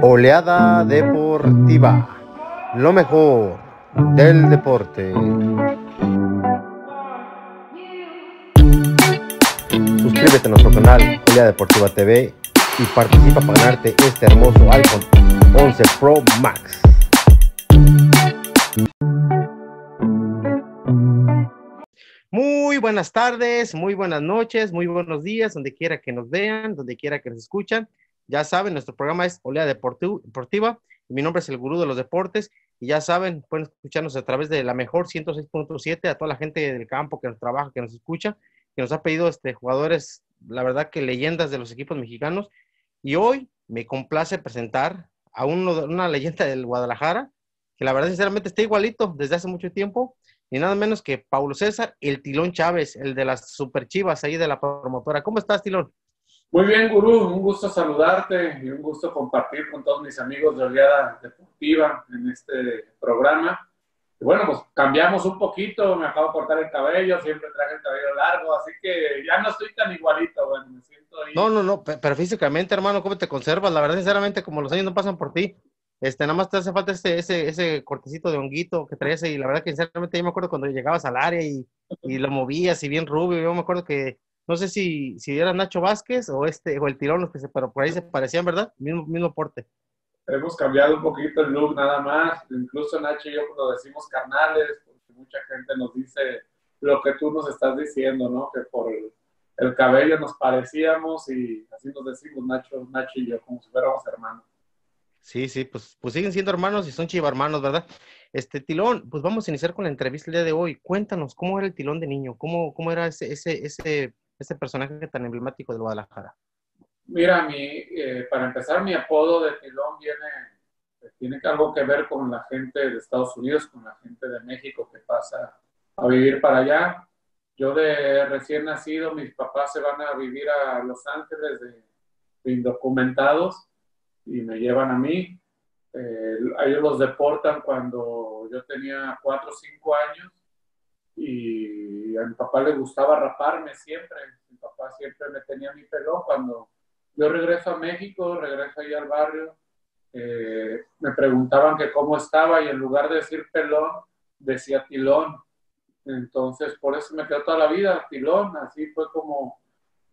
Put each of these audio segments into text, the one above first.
Oleada Deportiva, lo mejor del deporte. Suscríbete a nuestro canal Oleada Deportiva TV y participa para ganarte este hermoso iPhone 11 Pro Max. Muy buenas tardes, muy buenas noches, muy buenos días, donde quiera que nos vean, donde quiera que nos escuchan. Ya saben, nuestro programa es Olea Deportiva. Y mi nombre es el Gurú de los Deportes. Y ya saben, pueden escucharnos a través de la mejor 106.7, a toda la gente del campo que nos trabaja, que nos escucha, que nos ha pedido este, jugadores, la verdad que leyendas de los equipos mexicanos. Y hoy me complace presentar a una leyenda del Guadalajara, que la verdad sinceramente está igualito desde hace mucho tiempo, y nada menos que Paulo César, el Tilón Chávez, el de las Super Chivas ahí de la promotora. ¿Cómo estás, Tilón? Muy bien, Gurú, un gusto saludarte y un gusto compartir con todos mis amigos de Oleada Deportiva en este programa. Y bueno, pues cambiamos un poquito, me acabo de cortar el cabello, siempre traje el cabello largo, así que ya no estoy tan igualito, bueno, me siento ahí. No, no, no, pero físicamente, hermano, ¿cómo te conservas? La verdad, sinceramente, como los años no pasan por ti, este, nada más te hace falta ese, ese, ese cortecito de honguito que traías y la verdad que sinceramente yo me acuerdo cuando llegabas al área y, y lo movías y bien rubio, yo me acuerdo que no sé si, si era Nacho Vázquez o este o el tirón, los que se, pero por ahí se parecían, ¿verdad? Mismo, mismo porte. Hemos cambiado un poquito el look nada más. Incluso Nacho y yo cuando decimos carnales, porque mucha gente nos dice lo que tú nos estás diciendo, ¿no? Que por el, el cabello nos parecíamos y así nos decimos Nacho, Nacho y yo, como si fuéramos hermanos. Sí, sí, pues, pues siguen siendo hermanos y son chivarmanos, ¿verdad? Este Tilón, pues vamos a iniciar con la entrevista el día de hoy. Cuéntanos, ¿cómo era el Tilón de niño? ¿Cómo, cómo era ese, ese, ese este personaje tan emblemático de Guadalajara? Mira, mi, eh, para empezar, mi apodo de Tilón viene, tiene algo que ver con la gente de Estados Unidos, con la gente de México que pasa a vivir para allá. Yo de recién nacido, mis papás se van a vivir a Los Ángeles de, de indocumentados y me llevan a mí. Eh, ellos los deportan cuando yo tenía 4 o 5 años y a mi papá le gustaba raparme siempre. Mi papá siempre me tenía mi pelón. Cuando yo regreso a México, regreso ahí al barrio, eh, me preguntaban que cómo estaba y en lugar de decir pelón, decía tilón. Entonces, por eso me quedó toda la vida tilón. Así fue como,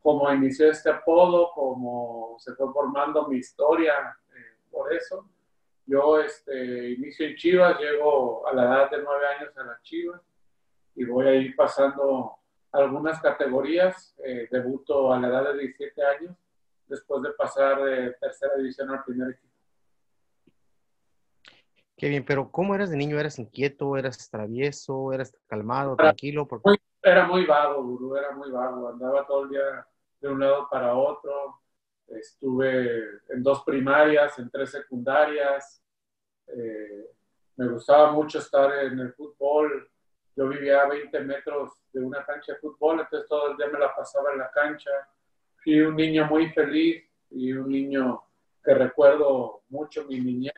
como inicié este apodo, como se fue formando mi historia eh, por eso. Yo este, inicio en Chivas, llego a la edad de nueve años a las Chivas y voy a ir pasando algunas categorías. Eh, debuto a la edad de 17 años, después de pasar de tercera división al primer equipo. Qué bien, pero ¿cómo eras de niño? ¿Eras inquieto? ¿Eras travieso? ¿Eras calmado, tranquilo? Muy, era muy vago, Gurú, era muy vago. Andaba todo el día de un lado para otro. Estuve en dos primarias, en tres secundarias. Eh, me gustaba mucho estar en el fútbol. Yo vivía a 20 metros de una cancha de fútbol, entonces todo el día me la pasaba en la cancha. Fui un niño muy feliz y un niño que recuerdo mucho mi niñez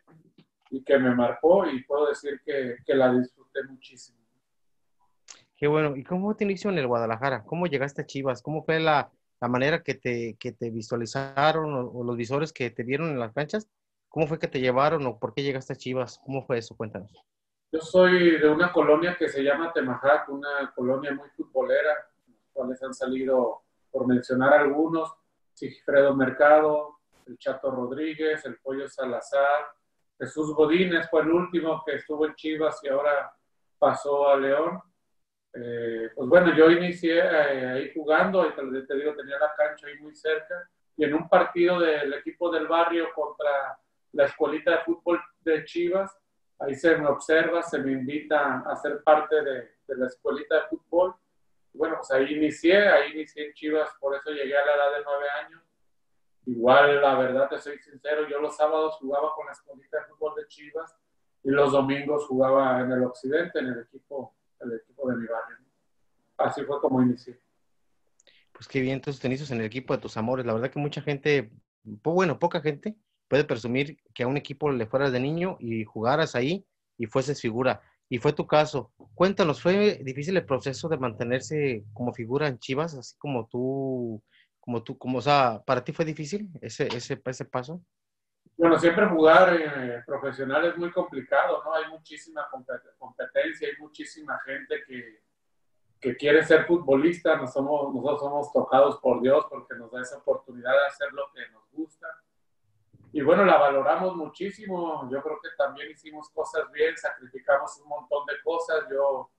y que me marcó y puedo decir que, que la disfruté muchísimo. Qué bueno. ¿Y cómo te inició en el Guadalajara? ¿Cómo llegaste a Chivas? ¿Cómo fue la, la manera que te, que te visualizaron o, o, los visores que te vieron en las canchas? ¿Cómo fue que te llevaron o por qué llegaste a Chivas? ¿Cómo fue eso? Cuéntanos. Yo soy de una colonia que se llama Temajac, una colonia muy futbolera, cuales han salido, por mencionar algunos, Sigfredo Mercado, el Chato Rodríguez, el Pollo Salazar, Jesús Godínez fue el último que estuvo en Chivas y ahora pasó a León. Eh, pues bueno, yo inicié eh, ahí jugando, y te, te digo, tenía la cancha ahí muy cerca, y en un partido del equipo del barrio contra la escuelita de fútbol de Chivas, ahí se me observa, se me invita a ser parte de, de la escuelita de fútbol. Bueno, pues ahí inicié, ahí inicié en Chivas, por eso llegué a la edad de nueve años. Igual, la verdad, te soy sincero, yo los sábados jugaba con la escuelita de fútbol de Chivas y los domingos jugaba en el occidente, en el equipo, el equipo de mi barrio. Así fue como inicié. Pues qué bien, entonces te en el equipo de tus amores. La verdad que mucha gente, bueno, poca gente puede presumir que a un equipo le fueras de niño y jugaras ahí y fueses figura. Y fue tu caso. Cuéntanos, ¿fue difícil el proceso de mantenerse como figura en Chivas, así como tú, como tú, como, o sea, para ti fue difícil ese, ese, ese paso? Bueno, siempre jugar eh, profesional es muy complicado, ¿no? Hay muchísima competencia, hay muchísima gente que, que quiere ser futbolista, nos somos, nosotros somos tocados por Dios porque nos da esa oportunidad de hacer lo que nos gusta. Y bueno, la valoramos muchísimo. Yo creo que también hicimos cosas bien, sacrificamos un montón de cosas. Yo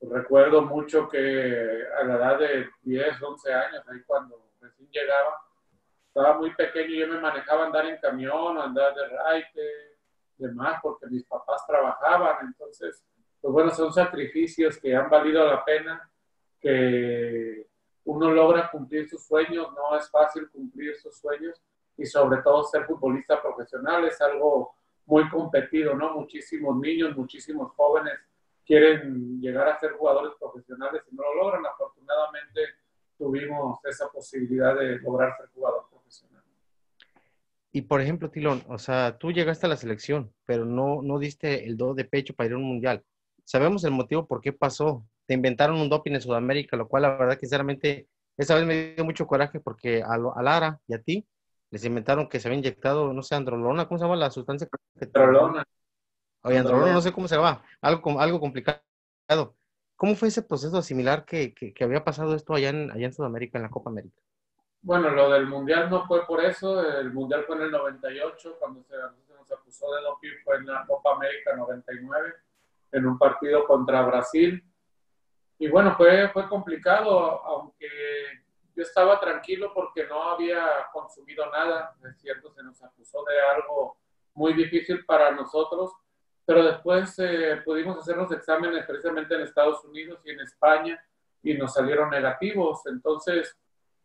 recuerdo mucho que a la edad de 10, 11 años, ahí cuando recién llegaba, estaba muy pequeño y yo me manejaba andar en camión, andar de raite, demás, porque mis papás trabajaban. Entonces, pues bueno, son sacrificios que han valido la pena, que uno logra cumplir sus sueños, no es fácil cumplir sus sueños y sobre todo ser futbolista profesional es algo muy competido, ¿no? Muchísimos niños, muchísimos jóvenes quieren llegar a ser jugadores profesionales y no lo logran. Afortunadamente tuvimos esa posibilidad de lograr ser jugador profesional. Y por ejemplo, Tilón, o sea, tú llegaste a la selección, pero no, no diste el do de pecho para ir a un mundial sabemos el motivo por qué pasó. Te inventaron un doping en Sudamérica, lo cual la verdad, sinceramente, esa vez me dio mucho coraje porque a, Lara y a ti les inventaron que se había inyectado, no sé, androlona, ¿cómo se llama la sustancia? Androlona. Oye, androlona, no sé cómo se llama, algo, algo complicado. ¿Cómo fue ese proceso similar que, que, había pasado esto allá en, allá en Sudamérica, en la Copa América? Bueno, lo del Mundial no fue por eso, el Mundial fue en el 98, cuando se, se nos acusó de doping fue en la Copa América 99 en un partido contra Brasil. Y bueno, fue, fue complicado, aunque yo estaba tranquilo porque no había consumido nada, es cierto, se nos acusó de algo muy difícil para nosotros, pero después eh, pudimos hacer los exámenes precisamente en Estados Unidos y en España y nos salieron negativos. Entonces,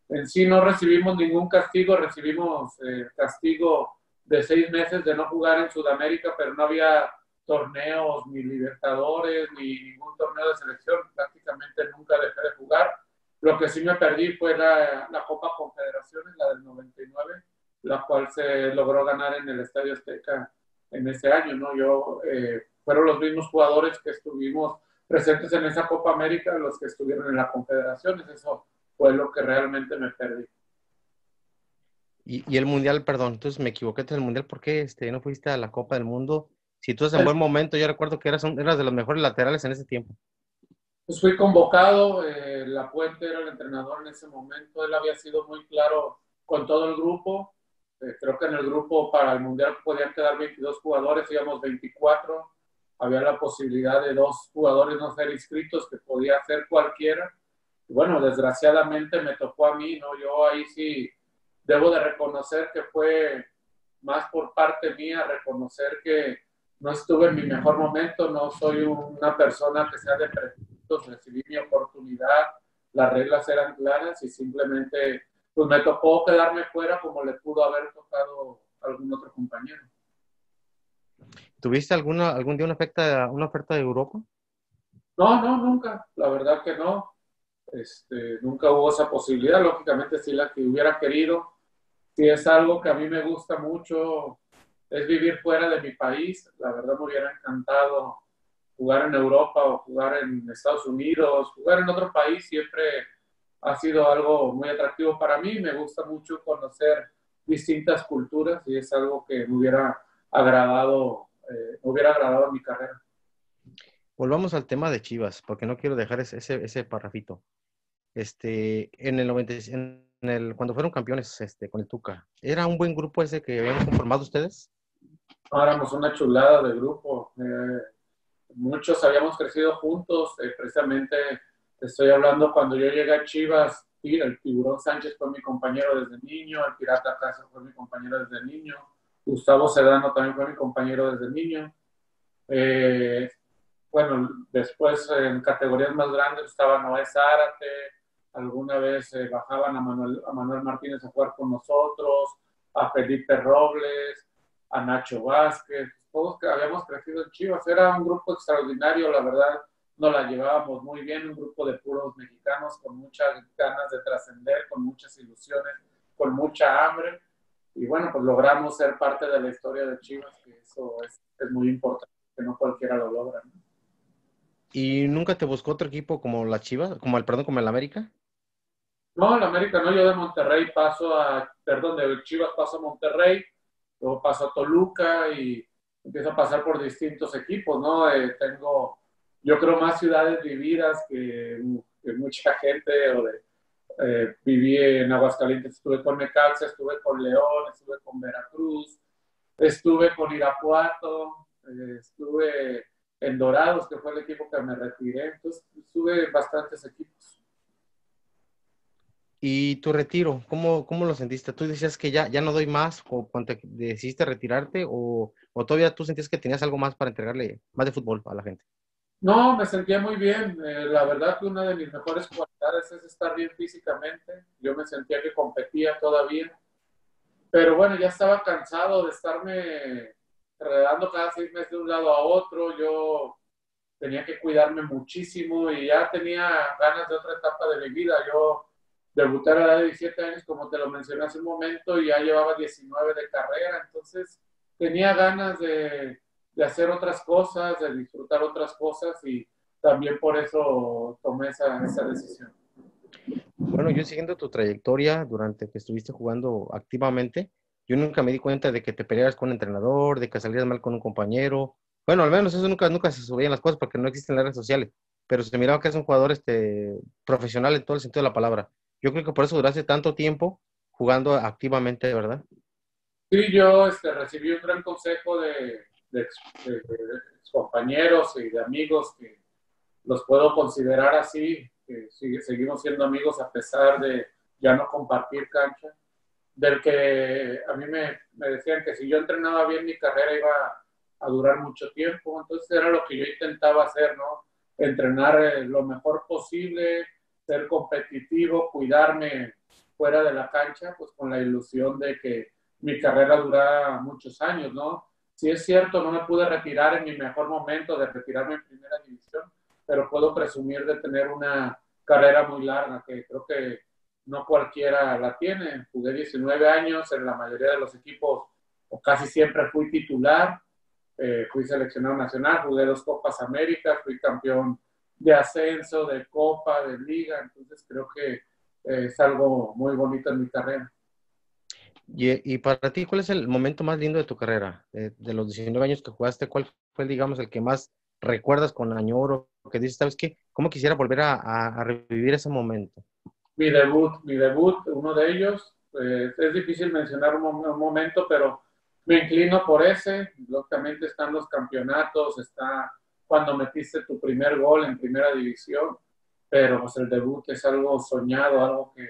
en sí no recibimos ningún castigo, recibimos eh, castigo de seis meses de no jugar en Sudamérica, pero no había torneos, ni Libertadores, ni ningún torneo de selección, prácticamente nunca dejé de jugar. Lo que sí me perdí fue la, la Copa Confederaciones, la del 99, la cual se logró ganar en el Estadio Azteca en ese año, ¿no? Yo, eh, fueron los mismos jugadores que estuvimos presentes en esa Copa América, los que estuvieron en la Confederaciones, eso fue lo que realmente me perdí. Y, y el Mundial, perdón, entonces me equivoqué en el Mundial, ¿por qué este, no fuiste a la Copa del Mundo? Si tú estás en buen momento, yo recuerdo que eras, eras de los mejores laterales en ese tiempo. Pues fui convocado, eh, La Puente era el entrenador en ese momento, él había sido muy claro con todo el grupo. Eh, creo que en el grupo para el Mundial podían quedar 22 jugadores, íbamos 24. Había la posibilidad de dos jugadores no ser inscritos, que podía ser cualquiera. Y bueno, desgraciadamente me tocó a mí, ¿no? Yo ahí sí debo de reconocer que fue más por parte mía, reconocer que no estuve en mi mejor momento, no soy una persona que sea de prejuicios, recibí mi oportunidad, las reglas eran claras y simplemente pues me tocó quedarme fuera como le pudo haber tocado algún otro compañero. ¿Tuviste alguna, algún día una oferta, una oferta de Europa? No, no, nunca, la verdad que no. Este, nunca hubo esa posibilidad, lógicamente si la que hubiera querido, si es algo que a mí me gusta mucho, es vivir fuera de mi país. La verdad me hubiera encantado jugar en Europa o jugar en Estados Unidos, jugar en otro país siempre ha sido algo muy atractivo para mí. Me gusta mucho conocer distintas culturas y es algo que me hubiera agradado, eh, me hubiera agradado mi carrera. Volvamos al tema de Chivas, porque no quiero dejar ese, ese, ese parrafito. Este, en el 90, en el, cuando fueron campeones este, con el Tuca, ¿era un buen grupo ese que habían conformado ustedes? éramos una chulada de grupo. Eh, muchos habíamos crecido juntos. Eh, precisamente estoy hablando cuando yo llegué a Chivas, el Tiburón Sánchez fue mi compañero desde niño, el Pirata Castro fue mi compañero desde niño, Gustavo Sedano también fue mi compañero desde niño. Eh, bueno, después en categorías más grandes estaba Noé Zárate, alguna vez bajaban a Manuel, a Manuel Martínez a jugar con nosotros, a Felipe Robles, a Nacho Vázquez, todos que habíamos crecido en Chivas. Era un grupo extraordinario, la verdad, nos la llevábamos muy bien, un grupo de puros mexicanos con muchas ganas de trascender, con muchas ilusiones, con mucha hambre. Y bueno, pues logramos ser parte de la historia de Chivas, que eso es, es muy importante, que no cualquiera lo logra. ¿Y nunca te buscó otro equipo como la Chivas, como el, perdón, como el América? No, el América no, yo de Monterrey paso a, perdón, de Chivas paso a Monterrey, luego paso a Toluca y empiezo a pasar por distintos equipos, ¿no? Eh, tengo, yo creo, más ciudades vividas que, mucha gente, o eh, viví en Aguascalientes, estuve con Necaxa, estuve con León, estuve con Veracruz, estuve con Irapuato, eh, estuve en Dorados, que fue el equipo que me retiré, entonces estuve bastantes equipos. ¿Y tu retiro? ¿Cómo, cómo lo sentiste? ¿Tú decías que ya, ya no doy más o cuando decidiste retirarte o, o, todavía tú sentías que tenías algo más para entregarle más de fútbol a la gente? No, me sentía muy bien. Eh, la verdad que una de mis mejores cualidades es estar bien físicamente. Yo me sentía que competía todavía. Pero bueno, ya estaba cansado de estarme redando cada seis meses de un lado a otro. Yo tenía que cuidarme muchísimo y ya tenía ganas de otra etapa de mi vida. Yo debuté a la edad de 17 años, como te lo mencioné hace un momento, y ya llevaba 19 de carrera, entonces tenía ganas de, de hacer otras cosas, de disfrutar otras cosas y también por eso tomé esa, esa decisión. Bueno, yo siguiendo tu trayectoria durante que estuviste jugando activamente, yo nunca me di cuenta de que te pelearas con un entrenador, de que salías mal con un compañero. Bueno, al menos eso nunca, nunca se subían las cosas porque no existen las redes sociales, pero se miraba que es un jugador este, profesional en todo el sentido de la palabra. Yo creo que por eso duraste tanto tiempo jugando activamente, ¿verdad? Sí, yo este, recibí un gran consejo de, de, compañeros y de amigos que los puedo considerar así, que seguimos siendo amigos a pesar de ya no compartir cancha, del que a mí me, me decían que si yo entrenaba bien mi carrera iba a durar mucho tiempo, entonces era lo que yo intentaba hacer, ¿no? Entrenar eh, lo mejor posible, ser competitivo, cuidarme fuera de la cancha, pues con la ilusión de que mi carrera durara muchos años, ¿no? Si es cierto, no me pude retirar en mi mejor momento de retirarme en primera división, pero puedo presumir de tener una carrera muy larga, que creo que no cualquiera la tiene. Jugué 19 años en la mayoría de los equipos, o casi siempre fui titular, eh, fui seleccionado nacional, jugué dos Copas América, fui campeón de ascenso, de copa, de liga, entonces creo que eh, es algo muy bonito en mi carrera. Y, y, para ti, ¿cuál es el momento más lindo de tu carrera? De, los 19 años que jugaste, ¿cuál fue, digamos, el que más recuerdas con añoro? Que dices, ¿sabes qué? ¿Cómo quisiera volver a, a, revivir ese momento? Mi debut, mi debut, uno de ellos. Pues, es difícil mencionar un, un, momento, pero me inclino por ese. Lógicamente están los campeonatos, está cuando metiste tu primer gol en primera división, pero pues el debut es algo soñado, algo que,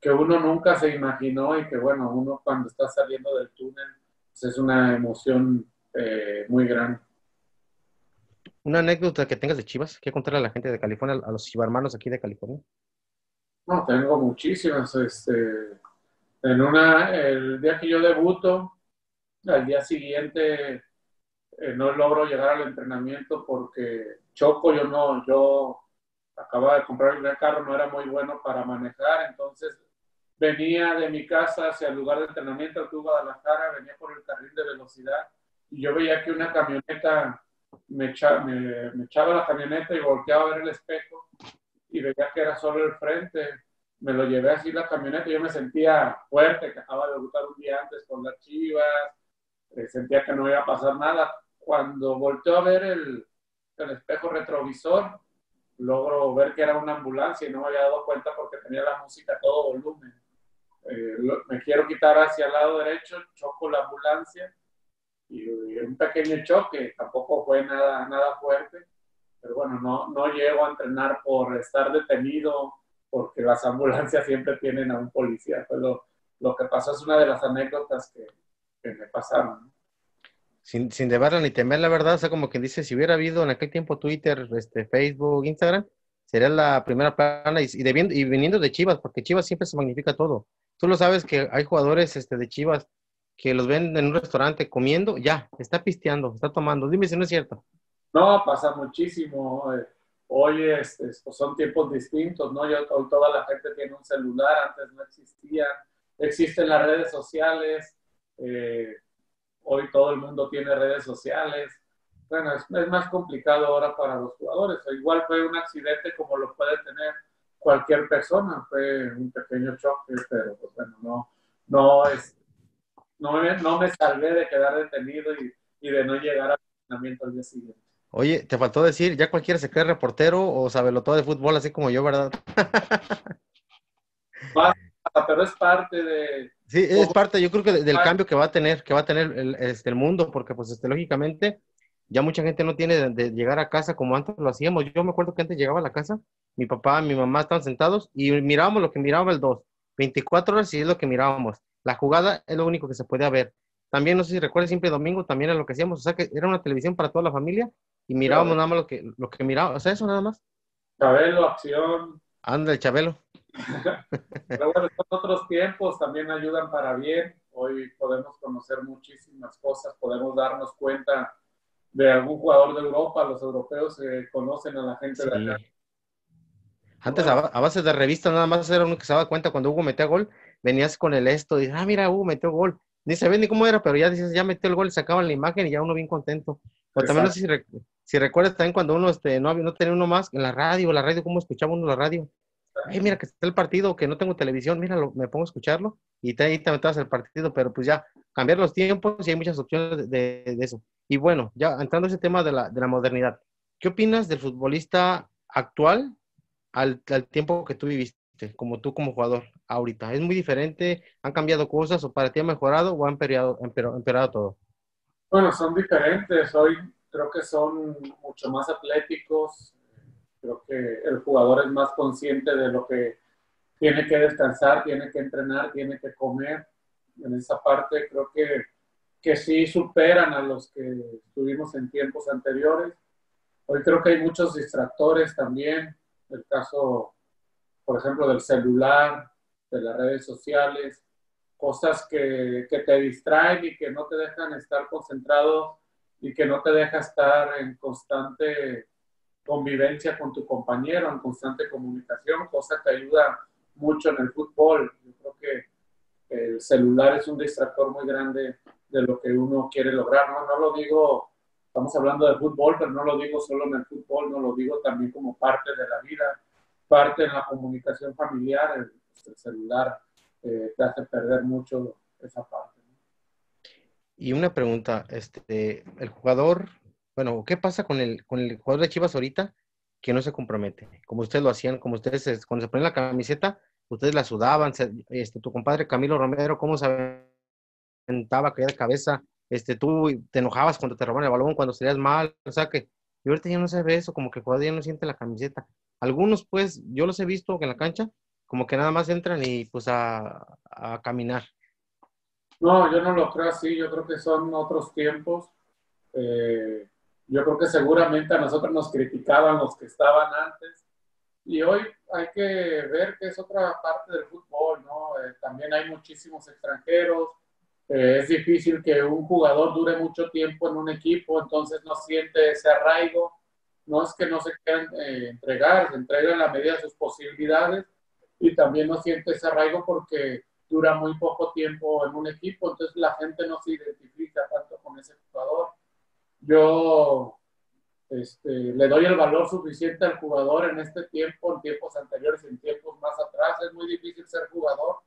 que uno nunca se imaginó y que bueno, uno cuando está saliendo del túnel pues es una emoción eh, muy grande. ¿Una anécdota que tengas de Chivas? ¿Qué contarle a la gente de California, a los chivarmanos aquí de California? No, tengo muchísimas. Este, en una, el día que yo debuto, al día siguiente eh, no logro llegar al entrenamiento porque choco, yo no, yo acababa de comprar un carro, no era muy bueno para manejar, entonces venía de mi casa hacia el lugar de entrenamiento aquí en Guadalajara, venía por el carril de velocidad y yo veía que una camioneta me, me, echaba la camioneta y volteaba a ver el espejo y veía que era solo el frente. Me lo llevé así la camioneta yo me sentía fuerte, que acababa de debutar un día antes con las chivas, eh, sentía que no iba a pasar nada cuando volteó a ver el, el, espejo retrovisor, logro ver que era una ambulancia y no me había dado cuenta porque tenía la música a todo volumen. Eh, me quiero quitar hacia el lado derecho, choco la ambulancia y, un pequeño choque, tampoco fue nada, nada fuerte, pero bueno, no, no llego a entrenar por estar detenido, porque las ambulancias siempre tienen a un policía. Pero lo, que pasó es una de las anécdotas que, que me pasaron sin, sin deberla ni temer, la verdad, o sea, como quien dice, si hubiera habido en aquel tiempo Twitter, este, Facebook, Instagram, sería la primera plana y, y, viniendo de Chivas, porque Chivas siempre se magnifica todo. Tú lo sabes que hay jugadores este, de Chivas que los ven en un restaurante comiendo, ya, está pisteando, está tomando. Dime si no es cierto. No, pasa muchísimo. Eh, hoy este, pues, son tiempos distintos, ¿no? hoy toda la gente tiene un celular, antes no existía. Existen las redes sociales. Eh, hoy todo el mundo tiene redes sociales. Bueno, es, más complicado ahora para los jugadores. Igual fue un accidente como lo puede tener cualquier persona. Fue un pequeño choque, pero pues bueno, no, no es, no me, no me salvé de quedar detenido y, y de no llegar al entrenamiento al día siguiente. Oye, te faltó decir, ya cualquiera se cree reportero o sabe todo de fútbol, así como yo, ¿verdad? Pero es parte de... Sí, es parte, yo creo que del cambio que va a tener, que va a tener el, este, el mundo, porque pues este, lógicamente ya mucha gente no tiene de, llegar a casa como antes lo hacíamos. Yo me acuerdo que antes llegaba a la casa, mi papá, mi mamá estaban sentados y mirábamos lo que miraba el 2. 24 horas y es lo que mirábamos. La jugada es lo único que se podía ver. También, no sé si recuerdas, siempre domingo también era lo que hacíamos. O sea, que era una televisión para toda la familia y mirábamos nada más lo que, lo que mirábamos. O sea, eso nada más. Chabelo, acción. Anda, el Chabelo. Pero bueno, estos otros tiempos también ayudan para bien. Hoy podemos conocer muchísimas cosas, podemos darnos cuenta de algún jugador de Europa. Los europeos eh, conocen a la gente de acá. Antes, a, base de revista, nada más era uno que se daba cuenta cuando Hugo metía gol, venías con el esto, y ah, mira, Hugo metió gol. Ni ve ni cómo era, pero ya dices, ya metió el gol, sacaban la imagen y ya uno bien contento. Pero también no sé si, si, recuerdas también cuando uno este, no, no tenía uno más en la radio, la radio, cómo escuchaba uno la radio. Ay, mira que está el partido, que no tengo televisión, mira, me pongo a escucharlo y te, ahí te metabas el partido, pero pues ya, cambiar los tiempos y hay muchas opciones de, de, eso. Y bueno, ya entrando a ese tema de la, de la modernidad, ¿qué opinas del futbolista actual al, tiempo que tú viviste, como tú como jugador ahorita? ¿Es muy diferente? ¿Han cambiado cosas o para ti ha mejorado o ha empeorado, empeorado todo? Bueno, son diferentes. Hoy creo que son mucho más atléticos. Creo que el jugador es más consciente de lo que tiene que descansar, tiene que entrenar, tiene que comer. En esa parte creo que, que sí superan a los que estuvimos en tiempos anteriores. Hoy creo que hay muchos distractores también el caso, por ejemplo, del celular, de las redes sociales, cosas que, que, te distraen y que no te dejan estar concentrado y que no te deja estar en constante convivencia con tu compañero, en constante comunicación, cosa que ayuda mucho en el fútbol. Yo creo que el celular es un distractor muy grande de lo que uno quiere lograr. No, no lo digo estamos hablando de fútbol, pero no lo digo solo en el fútbol, no lo digo también como parte de la vida, parte en la comunicación familiar, el, celular eh, te hace perder mucho esa parte. Y una pregunta, este, el jugador, bueno, ¿qué pasa con el, con el jugador de Chivas ahorita que no se compromete? Como ustedes lo hacían, como ustedes, cuando se ponen la camiseta, ustedes la sudaban, este, tu compadre Camilo Romero, ¿cómo se aventaba, caía de cabeza este, tú te enojabas cuando te robaban el balón, cuando serías mal, o sea que y ahorita ya no se ve eso, como que el jugador ya no siente la camiseta. Algunos, pues, yo los he visto en la cancha, como que nada más entran y pues a, a caminar. No, yo no lo creo así, yo creo que son otros tiempos. Eh, yo creo que seguramente a nosotros nos criticaban los que estaban antes y hoy hay que ver que es otra parte del fútbol, ¿no? Eh, también hay muchísimos extranjeros, eh, es difícil que un jugador dure mucho tiempo en un equipo, entonces no siente ese arraigo. No es que no se quieran eh, entregar, se entrega en la medida de sus posibilidades y también no siente ese arraigo porque dura muy poco tiempo en un equipo, entonces la gente no se identifica tanto con ese jugador. Yo este, le doy el valor suficiente al jugador en este tiempo, en tiempos anteriores, en tiempos más atrás. Es muy difícil ser jugador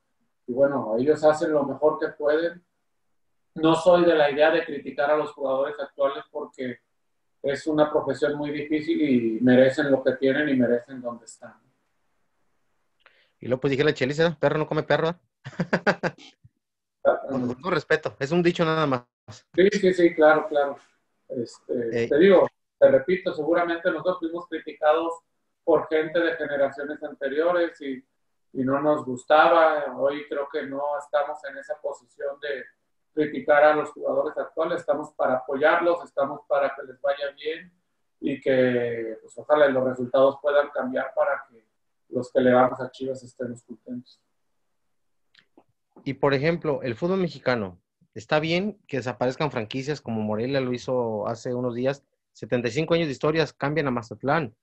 y bueno, ellos hacen lo mejor que pueden no soy de la idea de criticar a los jugadores actuales porque es una profesión muy difícil y merecen lo que tienen y merecen donde están. Y luego pues dije la cheliza, perro no come perro. con, respeto, es un dicho nada más. Sí, sí, sí, claro, claro. Este, te digo, te repito, seguramente nosotros fuimos criticados por gente de generaciones anteriores y, y no nos gustaba. Hoy creo que no estamos en esa posición de, criticar a los jugadores actuales, estamos para apoyarlos, estamos para que les vaya bien y que pues, ojalá los resultados puedan cambiar para que los que le vamos a Chivas estemos contentos. Y por ejemplo, el fútbol mexicano, está bien que desaparezcan franquicias como Morelia lo hizo hace unos días, 75 años de historias cambian a Mazatlán,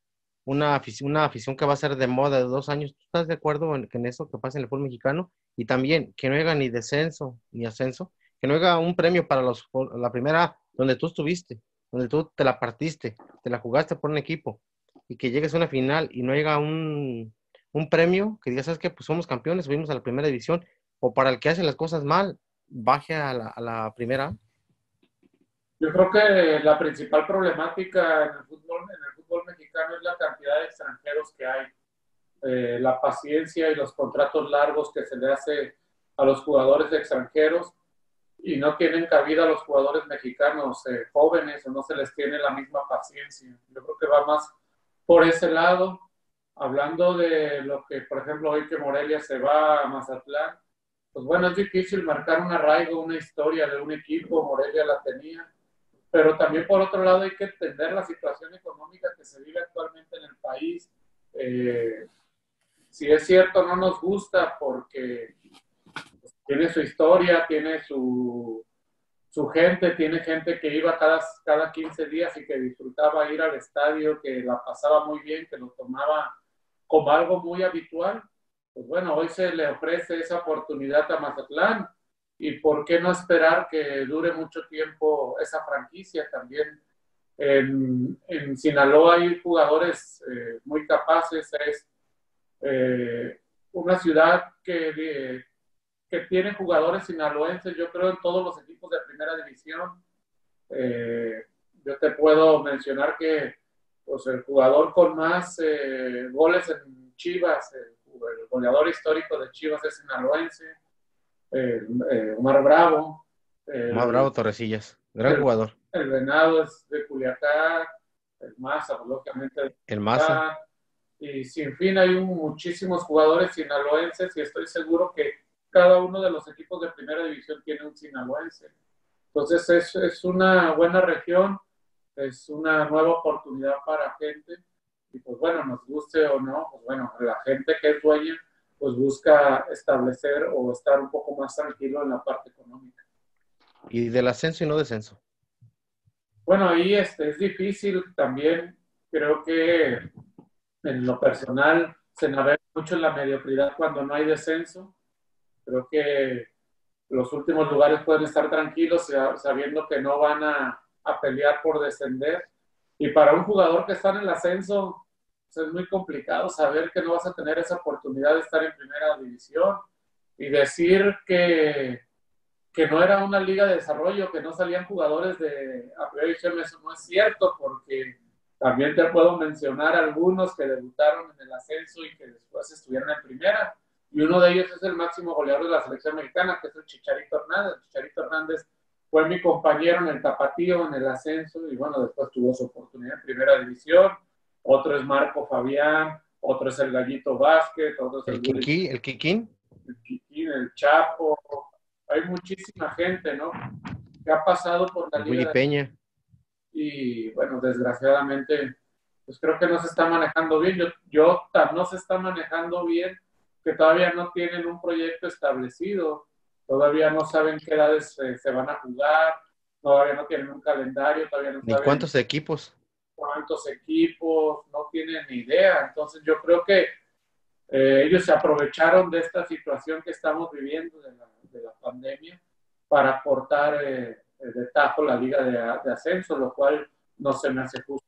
una afición, una afición que va a ser de moda de dos años. ¿Tú estás de acuerdo en, eso que pasa en el fútbol mexicano? Y también que no haya ni descenso ni ascenso, que no haya un premio para los, la primera donde tú estuviste, donde tú te la partiste, te la jugaste por un equipo y que llegues a una final y no haya un, un premio que digas, ¿sabes qué? Pues somos campeones, subimos a la primera división o para el que hace las cosas mal, baje a la, primera? Yo creo que la principal problemática en el fútbol, en el fútbol mexicano es la cantidad de extranjeros que hay, eh, la paciencia y los contratos largos que se le hace a los jugadores extranjeros y no tienen cabida a los jugadores mexicanos eh, jóvenes o no se les tiene la misma paciencia. Yo creo que va más por ese lado. Hablando de lo que, por ejemplo, hoy que Morelia se va a Mazatlán, pues bueno, es difícil marcar un arraigo, una historia de un equipo, Morelia la tenía, pero también por otro lado hay que entender la situación económica que se vive actualmente en el país. Eh, si es cierto, no nos gusta porque tiene su historia, tiene su, su gente, tiene gente que iba cada, cada 15 días y que disfrutaba ir al estadio, que la pasaba muy bien, que lo tomaba como algo muy habitual pues bueno, hoy se le ofrece esa oportunidad a Mazatlán y por qué no esperar que dure mucho tiempo esa franquicia también. En, Sinaloa hay jugadores eh, muy capaces, es eh, una ciudad que, que tiene jugadores sinaloenses, yo creo, en todos los equipos de primera división. Eh, yo te puedo mencionar que pues, el jugador con más goles en Chivas, el goleador histórico de Chivas es sinaloense, eh, Omar Bravo. Omar Bravo Torresillas, gran jugador. El Venado es de Culiacán, el Maza, pues, lógicamente. El Maza. Y sin fin hay muchísimos jugadores sinaloenses y estoy seguro que cada uno de los equipos de primera división tiene un sinaloense. Entonces es, es una buena región, es una nueva oportunidad para gente y pues bueno, nos guste o no, pues bueno, la gente que es dueña pues busca establecer o estar un poco más tranquilo en la parte económica. ¿Y del ascenso y no descenso? Bueno, ahí este, es difícil también, creo que en lo personal se navega mucho en la mediocridad cuando no hay descenso. Creo que los últimos lugares pueden estar tranquilos sabiendo que no van a, a pelear por descender. Y para un jugador que está en el ascenso, es muy complicado saber que no vas a tener esa oportunidad de estar en primera división y decir que, que no era una liga de desarrollo, que no salían jugadores de a primera división, eso no es cierto, porque también te puedo mencionar algunos que debutaron en el ascenso y que después estuvieron en primera. Y uno de ellos es el máximo goleador de la selección mexicana, que es el Chicharito Hernández. Chicharito Hernández fue mi compañero en el tapatío, en el ascenso, y bueno, después tuvo su oportunidad en primera división otro es Marco Fabián, otro es el Gallito Vázquez, otro es el, el, Kiki, el Kikín. El Kikín, el Chapo. Hay muchísima gente, ¿no? Que ha pasado por la Liga. Peña. Y bueno, desgraciadamente, pues creo que no se está manejando bien. Yo, yo no se está manejando bien que todavía no tienen un proyecto establecido, todavía no saben qué edades se van a jugar, todavía no tienen un calendario, todavía no ¿Ni cuántos equipos? Cuántos equipos, no tienen ni idea. Entonces yo creo que eh, ellos se aprovecharon de esta situación que estamos viviendo de la, pandemia para cortar eh, de tajo la liga de, ascenso, lo cual no se me hace justo.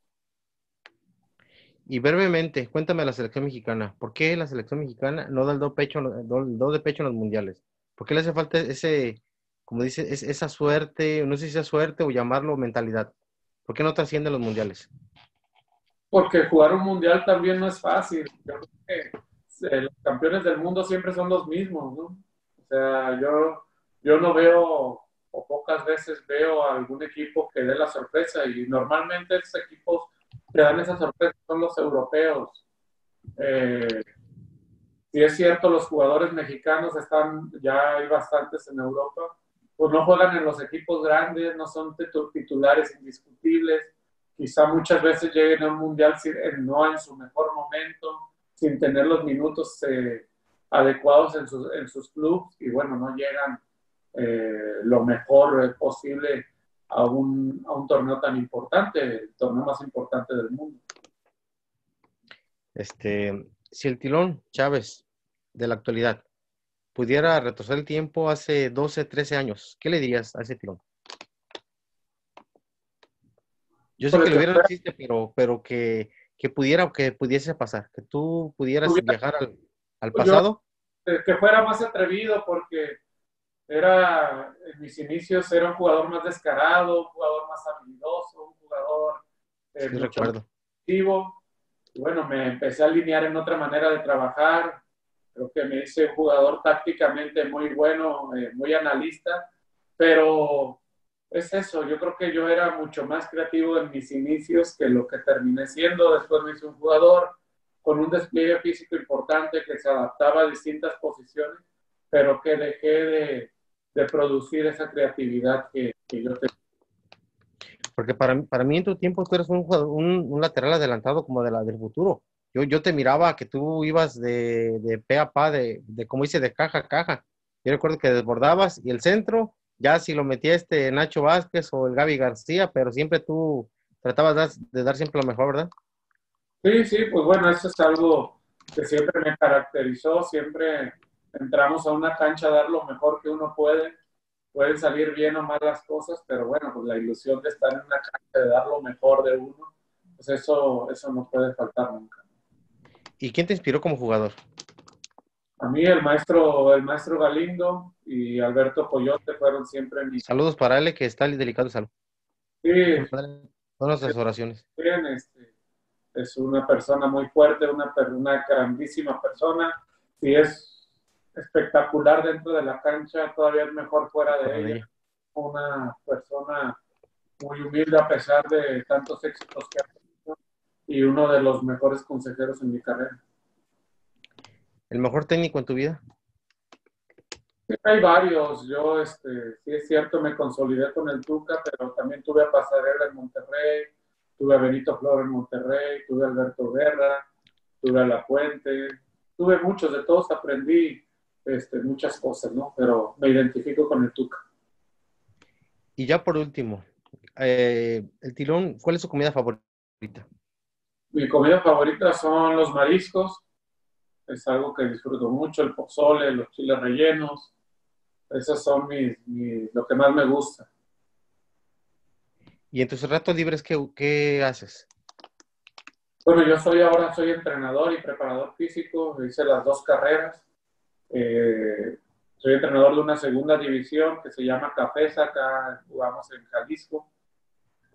Y brevemente, cuéntame la selección mexicana. ¿Por qué la selección mexicana no da el do, pecho, do, de pecho en los mundiales? ¿Por qué le hace falta ese, como dice, esa suerte, no sé si sea suerte o llamarlo mentalidad? ¿Por qué no trascienden los mundiales? Porque jugar un mundial también no es fácil. Yo creo que eh, los campeones del mundo siempre son los mismos, ¿no? O sea, yo, yo no veo o pocas veces veo a algún equipo que dé la sorpresa y normalmente esos equipos que dan esa sorpresa son los europeos. Eh, si es cierto, los jugadores mexicanos están, ya hay bastantes en Europa, pues no juegan en los equipos grandes, no son titulares indiscutibles, quizá muchas veces lleguen a un mundial no en su mejor momento, sin tener los minutos eh, adecuados en sus, en sus clubes y bueno, no llegan eh, lo mejor posible a un, a un torneo tan importante, el torneo más importante del mundo. Este, si el tilón Chávez de la actualidad pudiera retroceder el tiempo hace 12, 13 años, ¿qué le dirías a ese tirón? Yo sé que lo hubiera existe, pero, pero que, que pudiera o que pudiese pasar, que tú pudieras viajar al, al pasado. que fuera más atrevido porque era, en mis inicios era un jugador más descarado, un jugador más habilidoso, un jugador eh, recuerdo. activo. bueno, me empecé a alinear en otra manera de trabajar. Creo que me hice un jugador tácticamente muy bueno, eh, muy analista, pero es eso, yo creo que yo era mucho más creativo en mis inicios que lo que terminé siendo. Después me hice un jugador con un despliegue físico importante que se adaptaba a distintas posiciones, pero que dejé de, de producir esa creatividad que, que yo tenía. Porque para, para mí en tu tiempo tú eres un, un, un lateral adelantado como de la del futuro. Yo, yo te miraba que tú ibas de, de pe a pa, de, de, como dice, de caja a caja. Yo recuerdo que desbordabas y el centro, ya si lo metía este Nacho Vázquez o el Gaby García, pero siempre tú tratabas de dar siempre lo mejor, ¿verdad? Sí, sí, pues bueno, eso es algo que siempre me caracterizó, siempre entramos a una cancha a dar lo mejor que uno puede. Pueden salir bien o mal las cosas, pero bueno, pues la ilusión de estar en una cancha, de dar lo mejor de uno, pues eso, eso no puede faltar nunca. ¿Y quién te inspiró como jugador? A mí el maestro, el maestro Galindo y Alberto Coyote fueron siempre mis... Saludos para él, que está delicado de salud. Sí. Son nuestras oraciones. Bien, este, es una persona muy fuerte, una, una grandísima persona. Y es espectacular dentro de la cancha, todavía es mejor fuera de ella. Una persona muy humilde a pesar de tantos éxitos que ha tenido y uno de los mejores consejeros en mi carrera. ¿El mejor técnico en tu vida? hay varios. Yo, este, sí es cierto, me consolidé con el Tuca, pero también tuve a Pasarela en Monterrey, tuve a Benito Flor en Monterrey, tuve a Alberto Guerra, tuve a La Puente, tuve muchos, de todos aprendí este, muchas cosas, ¿no? Pero me identifico con el Tuca. Y ya por último, eh, el tilón, ¿cuál es su comida favorita? Mi comida favorita son los mariscos. Es algo que disfruto mucho, el pozole, los chiles rellenos. Esos son mis, lo que más me gusta. ¿Y en tus ratos libres qué, qué haces? Bueno, yo soy ahora soy entrenador y preparador físico. Hice las dos carreras. Eh, soy entrenador de una segunda división que se llama Cafesa, acá jugamos en Jalisco.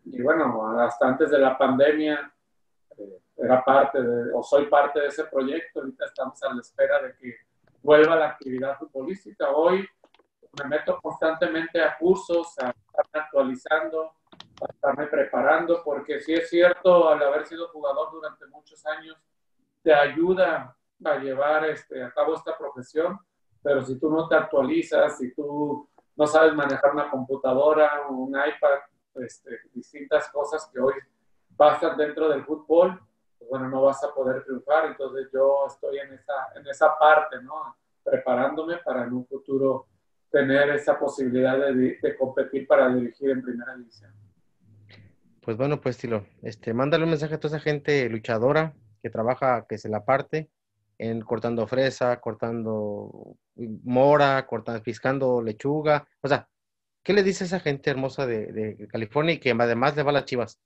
Y bueno, hasta antes de la pandemia eh, era parte de, o soy parte de ese proyecto. Ahorita estamos a la espera de que vuelva la actividad futbolística. Hoy me meto constantemente a cursos, a estarme actualizando, a estarme preparando, porque sí es cierto, al haber sido jugador durante muchos años, te ayuda a llevar este, a cabo esta profesión, pero si tú no te actualizas, si tú no sabes manejar una computadora, un iPad, este, distintas cosas que hoy pasan dentro del fútbol, pues bueno, no vas a poder triunfar. Entonces yo estoy en esa, en esa parte, ¿no? Preparándome para en un futuro tener esa posibilidad de, de competir para dirigir en primera división. Pues bueno, pues Tilo, este, mándale un mensaje a toda esa gente luchadora que trabaja, que se la parte, en cortando fresa, cortando mora, cortando, piscando lechuga. O sea, ¿qué le dice esa gente hermosa de, California y que además le va a las chivas?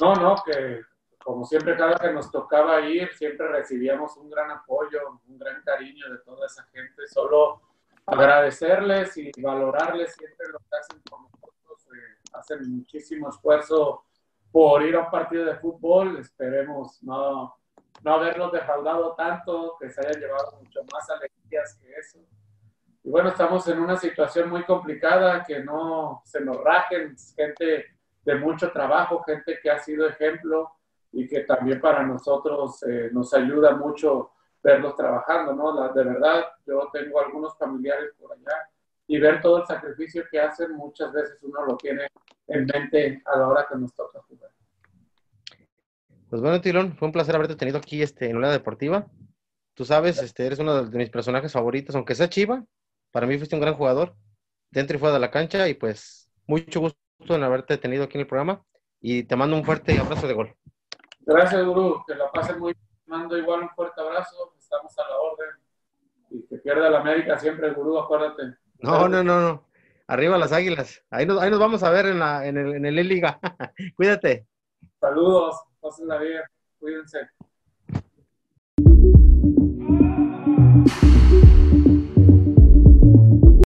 No, no, que como siempre cada que nos tocaba ir, siempre recibíamos un gran apoyo, un gran cariño de toda esa gente. Solo agradecerles y valorarles siempre lo que hacen con nosotros. Eh, hacen muchísimo esfuerzo por ir a un partido de fútbol. Esperemos no no haberlos defraudado tanto, que se hayan llevado mucho más alegrías que eso. Y bueno, estamos en una situación muy complicada, que no se nos rajen, gente de mucho trabajo, gente que ha sido ejemplo y que también para nosotros eh, nos ayuda mucho verlos trabajando, ¿no? La, de verdad, yo tengo algunos familiares por allá y ver todo el sacrificio que hacen, muchas veces uno lo tiene en mente a la hora que nos toca jugar. Pues bueno, Tilón, fue un placer haberte tenido aquí este, en la Deportiva. Tú sabes, este, eres uno de mis personajes favoritos, aunque sea Chiva. Para mí fuiste un gran jugador, dentro y fuera de la cancha, y pues mucho gusto en haberte tenido aquí en el programa. Y te mando un fuerte abrazo de gol. Gracias, Guru. Que la pasen muy bien. Mando igual un fuerte abrazo. Estamos a la orden. Y que pierda la América siempre, Gurú, acuérdate. No, no, no, no. Arriba las águilas. Ahí nos, ahí nos vamos a ver en, la, en el, en el Liga. Cuídate. Saludos. Pásenla bien. Cuídense.